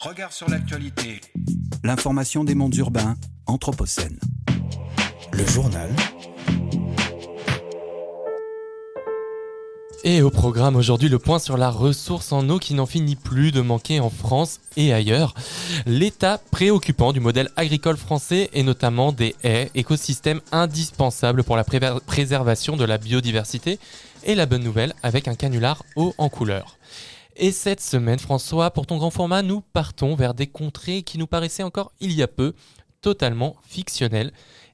Regard sur l'actualité. L'information des mondes urbains, Anthropocène. Le journal. Et au programme aujourd'hui, le point sur la ressource en eau qui n'en finit plus de manquer en France et ailleurs. L'état préoccupant du modèle agricole français et notamment des haies, écosystème indispensable pour la préservation de la biodiversité. Et la bonne nouvelle avec un canular haut en couleur. Et cette semaine, François, pour ton grand format, nous partons vers des contrées qui nous paraissaient encore il y a peu totalement fictionnelles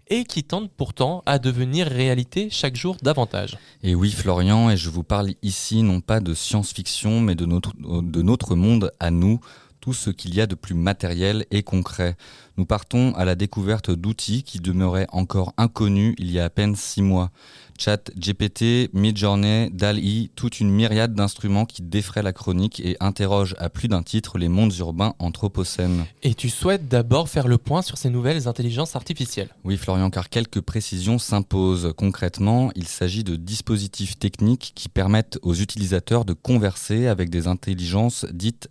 et qui tentent pourtant à devenir réalité chaque jour davantage. Et oui, Florian, et je vous parle ici non pas de science-fiction, mais de notre monde à nous, tout ce qu'il y a de plus matériel et concret. Nous partons à la découverte d'outils qui demeuraient encore inconnus il y a à peine six mois. Chat GPT, Midjourney, DALI, toute une myriade d'instruments qui défraient la chronique et interrogent à plus d'un titre les mondes urbains anthropocènes. Et tu souhaites d'abord faire le point sur ces nouvelles intelligences artificielles? Oui Florian, car quelques précisions s'imposent. Concrètement, il s'agit de dispositifs techniques qui permettent aux utilisateurs de converser avec des intelligences dites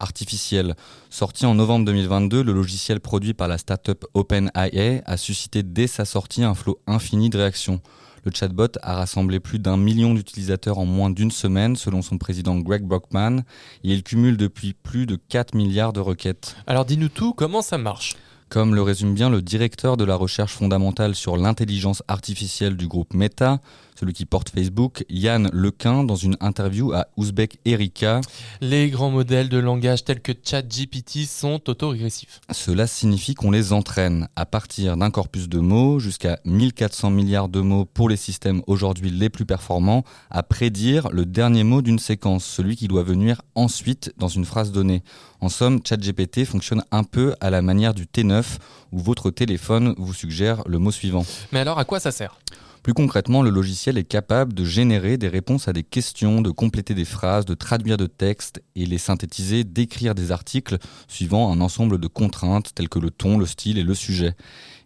artificielle. Sorti en novembre 2022, le logiciel produit par la startup OpenAI a suscité dès sa sortie un flot infini de réactions. Le chatbot a rassemblé plus d'un million d'utilisateurs en moins d'une semaine, selon son président Greg Brockman, et il cumule depuis plus de 4 milliards de requêtes. Alors dis-nous tout, comment ça marche? Comme le résume bien le directeur de la recherche fondamentale sur l'intelligence artificielle du groupe Meta, celui qui porte Facebook, Yann Lequin, dans une interview à Ouzbek Erika. Les grands modèles de langage tels que ChatGPT sont autorégressifs. Cela signifie qu'on les entraîne à partir d'un corpus de mots jusqu'à 1400 milliards de mots pour les systèmes aujourd'hui les plus performants à prédire le dernier mot d'une séquence, celui qui doit venir ensuite dans une phrase donnée. En somme, ChatGPT fonctionne un peu à la manière du T9 où votre téléphone vous suggère le mot suivant. Mais alors à quoi ça sert? Plus concrètement, le logiciel est capable de générer des réponses à des questions, de compléter des phrases, de traduire de textes et les synthétiser, d'écrire des articles suivant un ensemble de contraintes telles que le ton, le style et le sujet.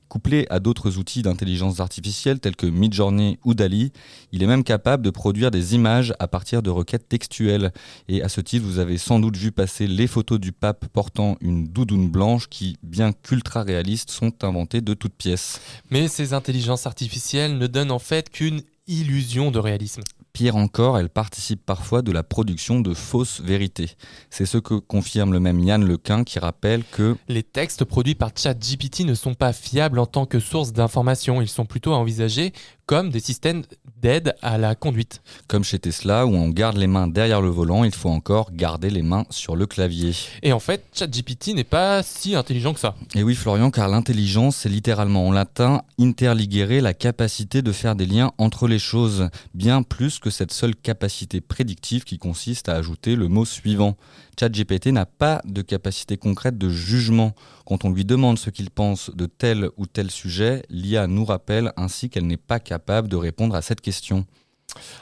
Couplé à d'autres outils d'intelligence artificielle tels que Midjourney ou Dali, il est même capable de produire des images à partir de requêtes textuelles. Et à ce titre, vous avez sans doute vu passer les photos du pape portant une doudoune blanche qui, bien qu'ultra réalistes, sont inventées de toutes pièces. Mais ces intelligences artificielles ne donnent en fait qu'une illusion de réalisme. Pire encore, elle participe parfois de la production de fausses vérités. C'est ce que confirme le même Yann Lequin qui rappelle que les textes produits par ChatGPT ne sont pas fiables en tant que source d'information, ils sont plutôt à envisager comme des systèmes d'aide à la conduite. Comme chez Tesla, où on garde les mains derrière le volant, il faut encore garder les mains sur le clavier. Et en fait, ChatGPT n'est pas si intelligent que ça. Et oui, Florian, car l'intelligence, c'est littéralement en latin interligere, la capacité de faire des liens entre les choses, bien plus que cette seule capacité prédictive qui consiste à ajouter le mot suivant. ChatGPT n'a pas de capacité concrète de jugement. Quand on lui demande ce qu'il pense de tel ou tel sujet, l'IA nous rappelle ainsi qu'elle n'est pas capable de répondre à cette question.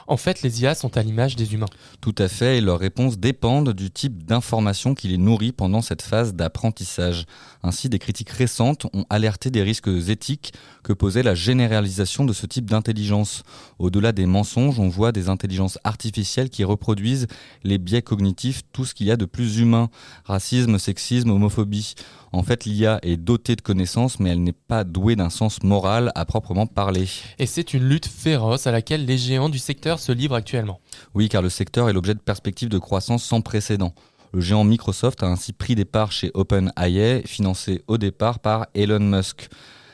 En fait, les IA sont à l'image des humains. Tout à fait, et leurs réponses dépendent du type d'information qui les nourrit pendant cette phase d'apprentissage. Ainsi, des critiques récentes ont alerté des risques éthiques que posait la généralisation de ce type d'intelligence. Au-delà des mensonges, on voit des intelligences artificielles qui reproduisent les biais cognitifs, tout ce qu'il y a de plus humain. Racisme, sexisme, homophobie. En fait, l'IA est dotée de connaissances, mais elle n'est pas douée d'un sens moral à proprement parler. Et c'est une lutte féroce à laquelle les géants du secteur se livrent actuellement. Oui, car le secteur est l'objet de perspectives de croissance sans précédent. Le géant Microsoft a ainsi pris des parts chez OpenAI, financé au départ par Elon Musk.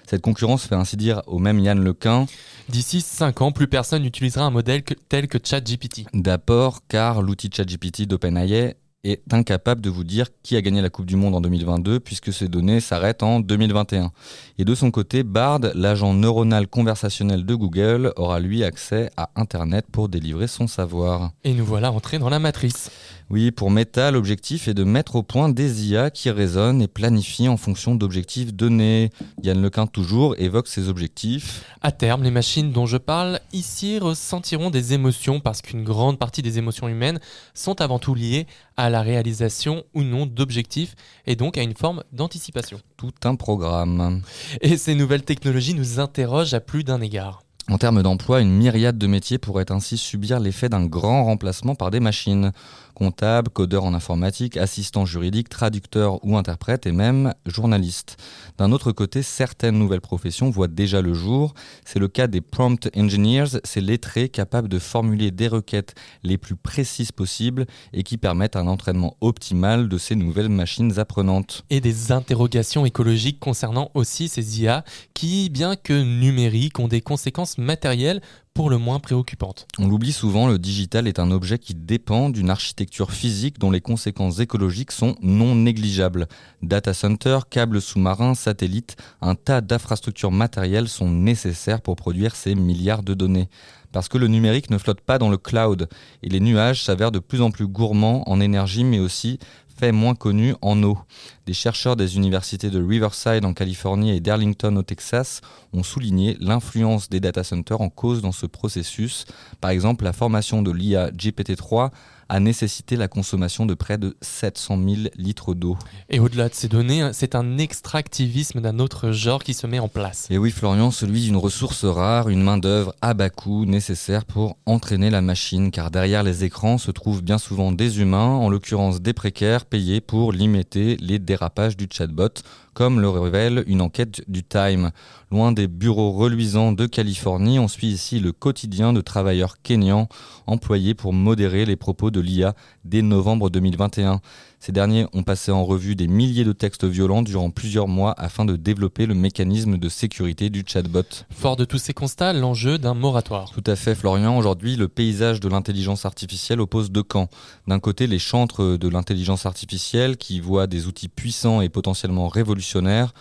Cette concurrence fait ainsi dire au même Yann Lequin. D'ici 5 ans, plus personne n'utilisera un modèle tel que ChatGPT. D'abord, car l'outil ChatGPT d'OpenAI est incapable de vous dire qui a gagné la Coupe du Monde en 2022 puisque ces données s'arrêtent en 2021. Et de son côté, Bard, l'agent neuronal conversationnel de Google, aura lui accès à Internet pour délivrer son savoir. Et nous voilà entrés dans la matrice. Oui, pour Meta, l'objectif est de mettre au point des IA qui raisonnent et planifient en fonction d'objectifs donnés. Yann Lequin toujours évoque ces objectifs. À terme, les machines dont je parle ici ressentiront des émotions parce qu'une grande partie des émotions humaines sont avant tout liées à la réalisation ou non d'objectifs et donc à une forme d'anticipation. Tout un programme. Et ces nouvelles technologies nous interrogent à plus d'un égard. En termes d'emploi, une myriade de métiers pourraient ainsi subir l'effet d'un grand remplacement par des machines. comptable, codeur en informatique, assistant juridique, traducteur ou interprète et même journaliste. D'un autre côté, certaines nouvelles professions voient déjà le jour. C'est le cas des prompt engineers, ces lettrés capables de formuler des requêtes les plus précises possibles et qui permettent un entraînement optimal de ces nouvelles machines apprenantes. Et des interrogations écologiques concernant aussi ces IA qui, bien que numériques, ont des conséquences matérielles pour le moins préoccupante. On l'oublie souvent, le digital est un objet qui dépend d'une architecture physique dont les conséquences écologiques sont non négligeables. Data center, câbles sous-marins, satellites, un tas d'infrastructures matérielles sont nécessaires pour produire ces milliards de données. Parce que le numérique ne flotte pas dans le cloud et les nuages s'avèrent de plus en plus gourmands en énergie mais aussi fait moins connu en eau. Des chercheurs des universités de Riverside en Californie et d'Arlington au Texas ont souligné l'influence des data centers en cause dans ce processus. Par exemple, la formation de l'IA GPT-3 a nécessité la consommation de près de 700 000 litres d'eau. Et au-delà de ces données, c'est un extractivisme d'un autre genre qui se met en place. Et oui, Florian, celui d'une ressource rare, une main-d'œuvre à bas coût nécessaire pour entraîner la machine, car derrière les écrans se trouvent bien souvent des humains, en l'occurrence des précaires, payés pour limiter les dérapages du chatbot comme le révèle une enquête du Time. Loin des bureaux reluisants de Californie, on suit ici le quotidien de travailleurs kényans employés pour modérer les propos de l'IA dès novembre 2021. Ces derniers ont passé en revue des milliers de textes violents durant plusieurs mois afin de développer le mécanisme de sécurité du chatbot. Fort de tous ces constats, l'enjeu d'un moratoire. Tout à fait, Florian. Aujourd'hui, le paysage de l'intelligence artificielle oppose deux camps. D'un côté, les chantres de l'intelligence artificielle qui voient des outils puissants et potentiellement révolutionnaires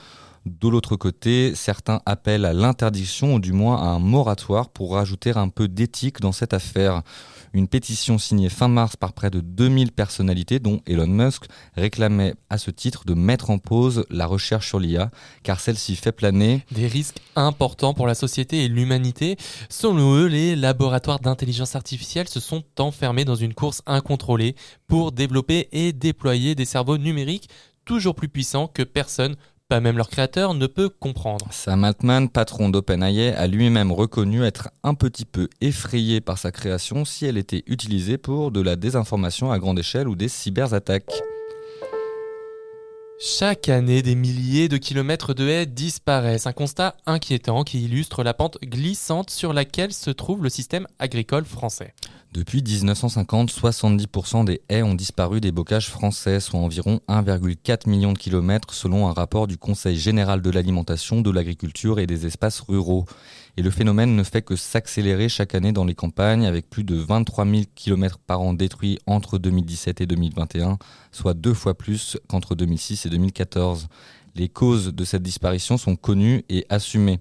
de l'autre côté, certains appellent à l'interdiction ou du moins à un moratoire pour rajouter un peu d'éthique dans cette affaire. Une pétition signée fin mars par près de 2000 personnalités, dont Elon Musk, réclamait à ce titre de mettre en pause la recherche sur l'IA, car celle-ci fait planer des risques importants pour la société et l'humanité. Selon eux, les laboratoires d'intelligence artificielle se sont enfermés dans une course incontrôlée pour développer et déployer des cerveaux numériques toujours plus puissants que personne même leur créateur ne peut comprendre. Sam Altman, patron d'OpenAI, a lui-même reconnu être un petit peu effrayé par sa création si elle était utilisée pour de la désinformation à grande échelle ou des cyberattaques. Chaque année, des milliers de kilomètres de haies disparaissent. Un constat inquiétant qui illustre la pente glissante sur laquelle se trouve le système agricole français. Depuis 1950, 70% des haies ont disparu des bocages français, soit environ 1,4 million de kilomètres selon un rapport du Conseil général de l'alimentation, de l'agriculture et des espaces ruraux. Et le phénomène ne fait que s'accélérer chaque année dans les campagnes avec plus de 23 000 km par an détruits entre 2017 et 2021, soit deux fois plus qu'entre 2006 et 2014. Les causes de cette disparition sont connues et assumées.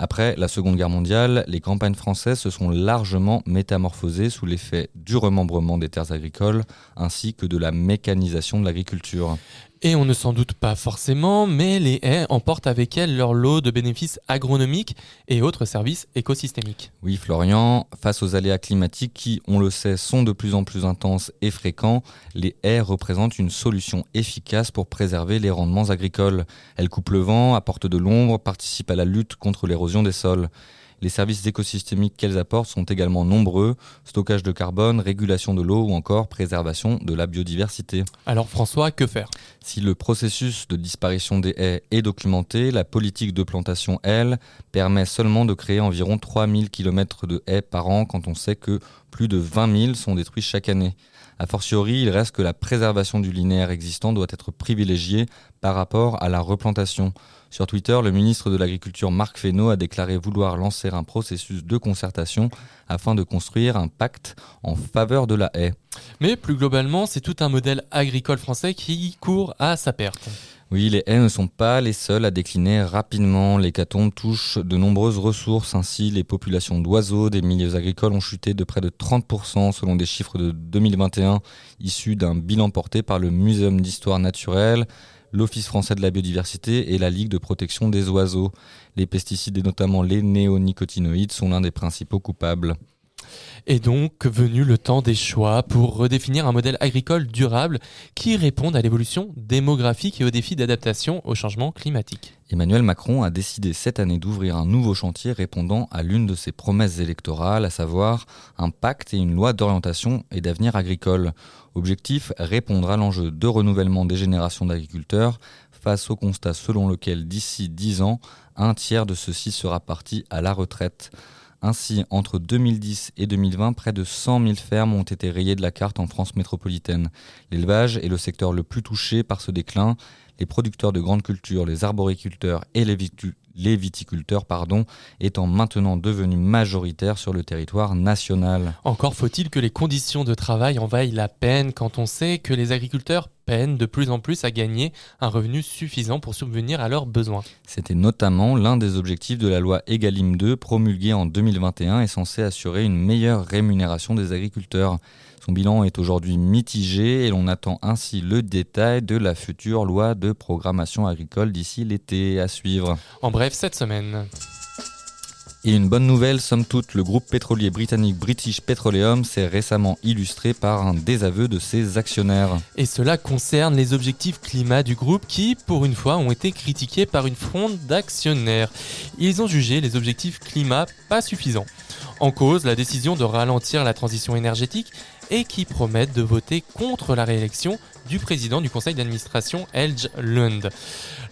Après la Seconde Guerre mondiale, les campagnes françaises se sont largement métamorphosées sous l'effet du remembrement des terres agricoles ainsi que de la mécanisation de l'agriculture. Et on ne s'en doute pas forcément, mais les haies emportent avec elles leur lot de bénéfices agronomiques et autres services écosystémiques. Oui, Florian, face aux aléas climatiques qui, on le sait, sont de plus en plus intenses et fréquents, les haies représentent une solution efficace pour préserver les rendements agricoles. Elles coupent le vent, apportent de l'ombre, participent à la lutte contre l'érosion des sols. Les services écosystémiques qu'elles apportent sont également nombreux, stockage de carbone, régulation de l'eau ou encore préservation de la biodiversité. Alors François, que faire? Si le processus de disparition des haies est documenté, la politique de plantation, elle, permet seulement de créer environ 3000 km de haies par an quand on sait que plus de 20 000 sont détruits chaque année. A fortiori, il reste que la préservation du linéaire existant doit être privilégiée par rapport à la replantation. Sur Twitter, le ministre de l'Agriculture Marc Fesneau a déclaré vouloir lancer un processus de concertation afin de construire un pacte en faveur de la haie. Mais plus globalement, c'est tout un modèle agricole français qui court à sa perte. Oui, les haies ne sont pas les seules à décliner rapidement. L'hécatombe touche de nombreuses ressources. Ainsi, les populations d'oiseaux des milieux agricoles ont chuté de près de 30% selon des chiffres de 2021 issus d'un bilan porté par le Muséum d'histoire naturelle l'Office français de la biodiversité et la Ligue de protection des oiseaux. Les pesticides et notamment les néonicotinoïdes sont l'un des principaux coupables. Est donc venu le temps des choix pour redéfinir un modèle agricole durable qui réponde à l'évolution démographique et aux défis d'adaptation au changement climatique. Emmanuel Macron a décidé cette année d'ouvrir un nouveau chantier répondant à l'une de ses promesses électorales, à savoir un pacte et une loi d'orientation et d'avenir agricole. Objectif, répondre à l'enjeu de renouvellement des générations d'agriculteurs face au constat selon lequel d'ici 10 ans, un tiers de ceux-ci sera parti à la retraite. Ainsi, entre 2010 et 2020, près de 100 000 fermes ont été rayées de la carte en France métropolitaine. L'élevage est le secteur le plus touché par ce déclin. Les producteurs de grandes cultures, les arboriculteurs et les, viticulteurs pardon, étant maintenant devenus majoritaires sur le territoire national. Encore faut-il que les conditions de travail en vaillent la peine quand on sait que les agriculteurs peinent de plus en plus à gagner un revenu suffisant pour subvenir à leurs besoins. C'était notamment l'un des objectifs de la loi Egalim 2 promulguée en 2021 et censée assurer une meilleure rémunération des agriculteurs. Son bilan est aujourd'hui mitigé et l'on attend ainsi le détail de la future loi de programmation agricole d'ici l'été à suivre. En bref, cette semaine. Et une bonne nouvelle, somme toute, le groupe pétrolier britannique British Petroleum s'est récemment illustré par un désaveu de ses actionnaires. Et cela concerne les objectifs climat du groupe qui, pour une fois, ont été critiqués par une fronde d'actionnaires. Ils ont jugé les objectifs climat pas suffisants. En cause, la décision de ralentir la transition énergétique et qui promettent de voter contre la réélection du président du conseil d'administration Elge Lund.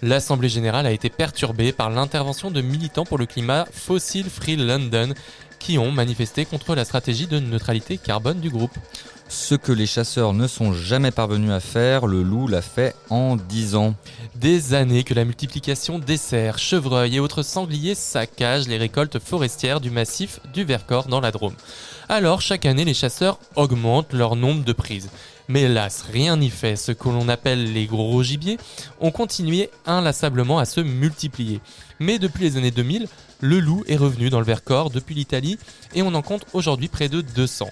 L'Assemblée générale a été perturbée par l'intervention de militants pour le climat Fossil Free London qui ont manifesté contre la stratégie de neutralité carbone du groupe. Ce que les chasseurs ne sont jamais parvenus à faire, le loup l'a fait en 10 ans. Des années que la multiplication des cerfs, chevreuils et autres sangliers saccagent les récoltes forestières du massif du Vercors dans la Drôme. Alors chaque année les chasseurs augmentent leur nombre de prises. Mais hélas, rien n'y fait, ce que l'on appelle les gros gibiers ont continué inlassablement à se multiplier. Mais depuis les années 2000, le loup est revenu dans le Vercors depuis l'Italie et on en compte aujourd'hui près de 200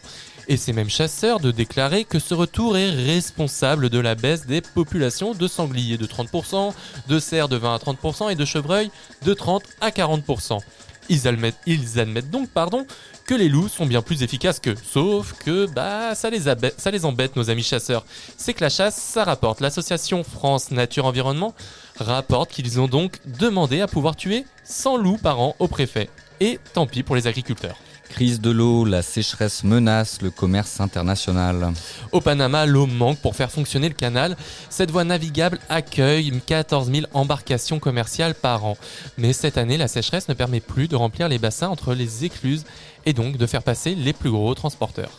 et ces mêmes chasseurs de déclarer que ce retour est responsable de la baisse des populations de sangliers de 30%, de cerfs de 20 à 30% et de chevreuils de 30 à 40%. Ils admettent, donc pardon, que les loups sont bien plus efficaces qu'eux. Sauf que bah ça les, ça les embête nos amis chasseurs. C'est que la chasse, ça rapporte. L'association France Nature Environnement rapporte qu'ils ont donc demandé à pouvoir tuer 100 loups par an au préfet. Et tant pis pour les agriculteurs. Crise de l'eau, la sécheresse menace le commerce international. Au Panama, l'eau manque pour faire fonctionner le canal. Cette voie navigable accueille 14 000 embarcations commerciales par an. Mais cette année, la sécheresse ne permet plus de remplir les bassins entre les écluses et donc de faire passer les plus gros transporteurs.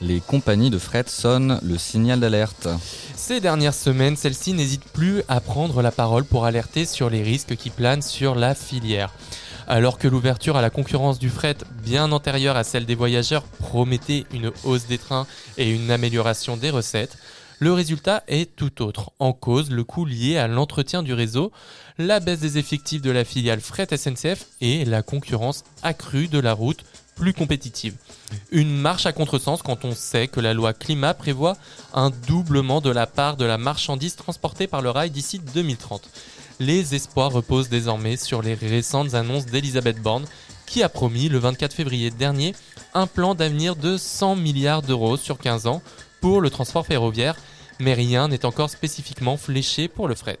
Les compagnies de fret sonnent le signal d'alerte. Ces dernières semaines, celles-ci n'hésitent plus à prendre la parole pour alerter sur les risques qui planent sur la filière. Alors que l'ouverture à la concurrence du fret, bien antérieure à celle des voyageurs, promettait une hausse des trains et une amélioration des recettes, le résultat est tout autre. En cause, le coût lié à l'entretien du réseau, la baisse des effectifs de la filiale Fret SNCF et la concurrence accrue de la route plus compétitive. Une marche à contresens quand on sait que la loi climat prévoit un doublement de la part de la marchandise transportée par le rail d'ici 2030 les espoirs reposent désormais sur les récentes annonces d'Elisabeth Borne, qui a promis le 24 février dernier un plan d'avenir de 100 milliards d'euros sur 15 ans pour le transport ferroviaire, mais rien n'est encore spécifiquement fléché pour le fret.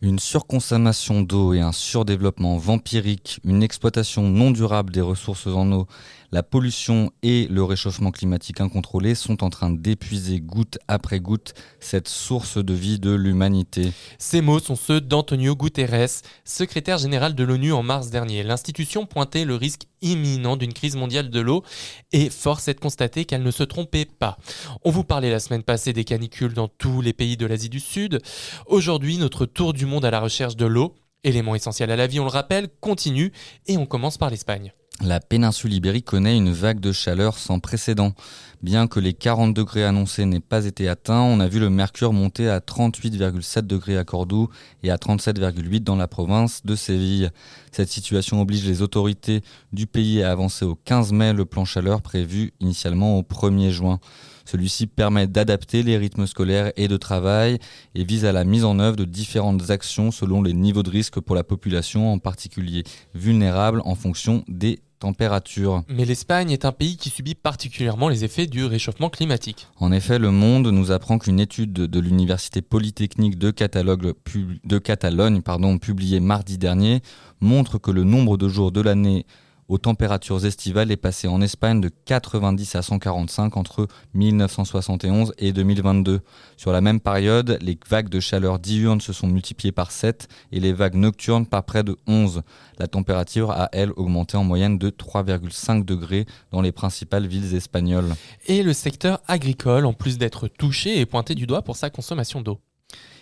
Une surconsommation d'eau et un surdéveloppement vampirique, une exploitation non durable des ressources en eau, la pollution et le réchauffement climatique incontrôlé sont en train d'épuiser goutte après goutte cette source de vie de l'humanité. Ces mots sont ceux d'Antonio Guterres, secrétaire général de l'ONU en mars dernier. L'institution pointait le risque imminent d'une crise mondiale de l'eau et force est de constater qu'elle ne se trompait pas. On vous parlait la semaine passée des canicules dans tous les pays de l'Asie du Sud. Aujourd'hui, notre tour du monde à la recherche de l'eau, élément essentiel à la vie, on le rappelle, continue et on commence par l'Espagne. La péninsule ibérique connaît une vague de chaleur sans précédent. Bien que les 40 degrés annoncés n'aient pas été atteints, on a vu le mercure monter à 38,7 degrés à Cordoue et à 37,8 dans la province de Séville. Cette situation oblige les autorités du pays à avancer au 15 mai le plan chaleur prévu initialement au 1er juin. Celui-ci permet d'adapter les rythmes scolaires et de travail et vise à la mise en œuvre de différentes actions selon les niveaux de risque pour la population, en particulier vulnérable en fonction des températures. Mais l'Espagne est un pays qui subit particulièrement les effets du réchauffement climatique. En effet, le Monde nous apprend qu'une étude de, l'Université Polytechnique de, Catalogue, pu- de Catalogne pardon, publiée mardi dernier montre que le nombre de jours de l'année aux températures estivales est passé en Espagne de 90 à 145 entre 1971 et 2022. Sur la même période, les vagues de chaleur diurnes se sont multipliées par 7 et les vagues nocturnes par près de 11. La température a, elle, augmenté en moyenne de 3,5 degrés dans les principales villes espagnoles. Et le secteur agricole, en plus d'être touché, est pointé du doigt pour sa consommation d'eau.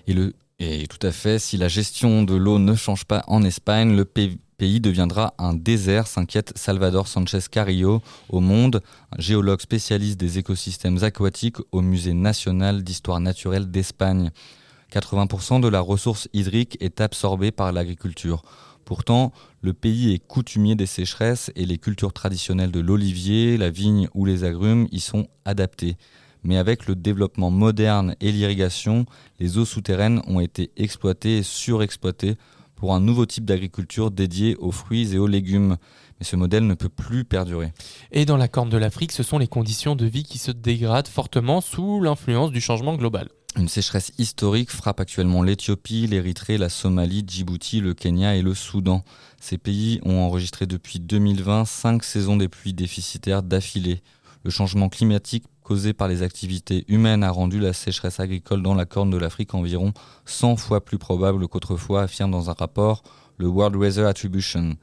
Et, le, et tout à fait, si la gestion de l'eau ne change pas en Espagne, le pays deviendra un désert, s'inquiète Salvador Sanchez Carrillo au Monde, géologue spécialiste des écosystèmes aquatiques au Musée national d'histoire naturelle d'Espagne. 80% de la ressource hydrique est absorbée par l'agriculture. Pourtant, le pays est coutumier des sécheresses et les cultures traditionnelles de l'olivier, la vigne ou les agrumes y sont adaptées. Mais avec le développement moderne et l'irrigation, les eaux souterraines ont été exploitées et surexploitées pour un nouveau type d'agriculture dédié aux fruits et aux légumes. Mais ce modèle ne peut plus perdurer. Et dans la Corne de l'Afrique, ce sont les conditions de vie qui se dégradent fortement sous l'influence du changement global. Une sécheresse historique frappe actuellement l'Éthiopie, l'Érythrée, la Somalie, Djibouti, le Kenya et le Soudan. Ces pays ont enregistré depuis 2020 cinq saisons des pluies déficitaires d'affilée. Le changement climatique causé par les activités humaines a rendu la sécheresse agricole dans la Corne de l'Afrique environ 100 fois plus probable qu'autrefois, affirme dans un rapport le World Weather Attribution.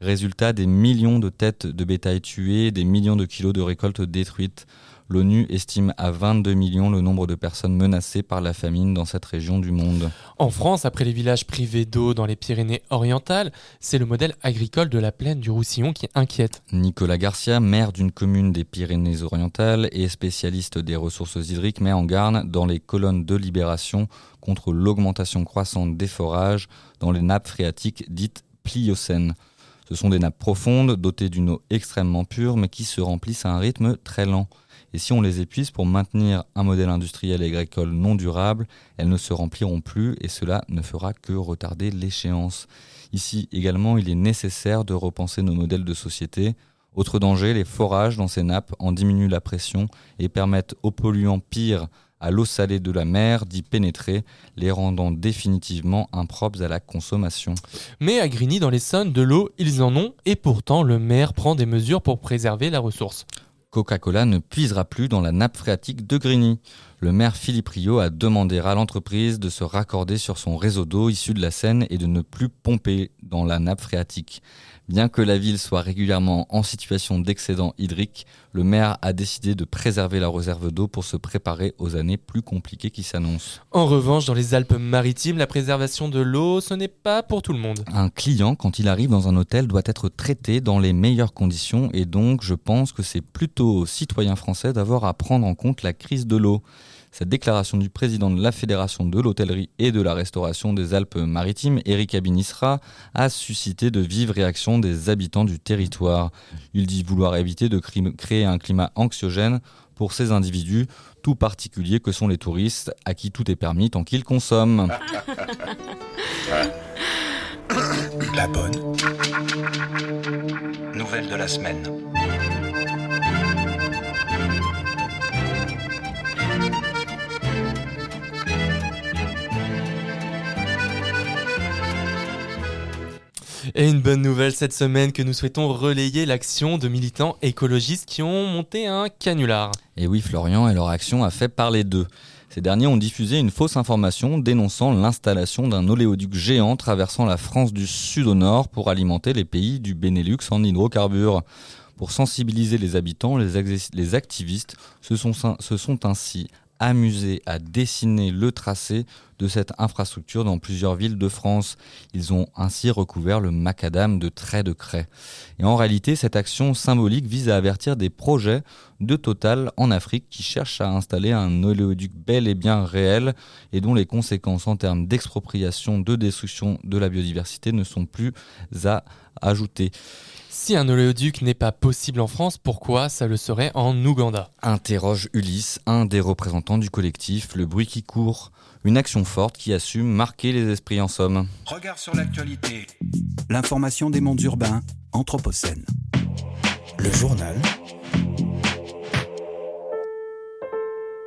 Résultat des millions de têtes de bétail tuées, des millions de kilos de récoltes détruites. L'ONU estime à 22 millions le nombre de personnes menacées par la famine dans cette région du monde. En France, après les villages privés d'eau dans les Pyrénées orientales, c'est le modèle agricole de la plaine du Roussillon qui inquiète. Nicolas Garcia, maire d'une commune des Pyrénées-Orientales et spécialiste des ressources hydriques, met en garde dans les colonnes de libération contre l'augmentation croissante des forages dans les nappes phréatiques dites pliocènes. Ce sont des nappes profondes, dotées d'une eau extrêmement pure, mais qui se remplissent à un rythme très lent. Et si on les épuise pour maintenir un modèle industriel et agricole non durable, elles ne se rempliront plus et cela ne fera que retarder l'échéance. Ici également, il est nécessaire de repenser nos modèles de société. Autre danger, les forages dans ces nappes en diminuent la pression et permettent aux polluants pires à l'eau salée de la mer d'y pénétrer, les rendant définitivement impropres à la consommation. Mais à Grigny, dans l'Essonne, de l'eau, ils en ont, et pourtant le maire prend des mesures pour préserver la ressource. Coca-Cola ne puisera plus dans la nappe phréatique de Grigny. Le maire Philippe Rio a demandé à l'entreprise de se raccorder sur son réseau d'eau issu de la Seine et de ne plus pomper dans la nappe phréatique. Bien que la ville soit régulièrement en situation d'excédent hydrique, le maire a décidé de préserver la réserve d'eau pour se préparer aux années plus compliquées qui s'annoncent. En revanche, dans les Alpes-Maritimes, la préservation de l'eau, ce n'est pas pour tout le monde. Un client, quand il arrive dans un hôtel, doit être traité dans les meilleures conditions et donc je pense que c'est plutôt aux citoyens français d'avoir à prendre en compte la crise de l'eau. Cette déclaration du président de la Fédération de l'hôtellerie et de la restauration des Alpes-Maritimes, Eric Abinisra, a suscité de vives réactions des habitants du territoire. Il dit vouloir éviter de créer un climat anxiogène pour ces individus, tout particulier que sont les touristes, à qui tout est permis tant qu'ils consomment. La bonne. Nouvelle de la semaine. Et une bonne nouvelle cette semaine que nous souhaitons relayer l'action de militants écologistes qui ont monté un canular. Et oui, Florian et leur action a fait parler d'eux. Ces derniers ont diffusé une fausse information dénonçant l'installation d'un oléoduc géant traversant la France du sud au nord pour alimenter les pays du Benelux en hydrocarbures. Pour sensibiliser les habitants, les, activistes se se sont ainsi amusés à dessiner le tracé de cette infrastructure dans plusieurs villes de France. Ils ont ainsi recouvert le macadam de traits de craie. Et en réalité, cette action symbolique vise à avertir des projets de Total en Afrique qui cherchent à installer un oléoduc bel et bien réel et dont les conséquences en termes d'expropriation, de destruction de la biodiversité ne sont plus à ajouter. Si un oléoduc n'est pas possible en France, pourquoi ça le serait en Ouganda? Interroge Ulysse, un des représentants du collectif Le Bruit qui court. Une action forte qui assume marquer les esprits en somme. Regard sur l'actualité. L'information des mondes urbains, Anthropocène. Le journal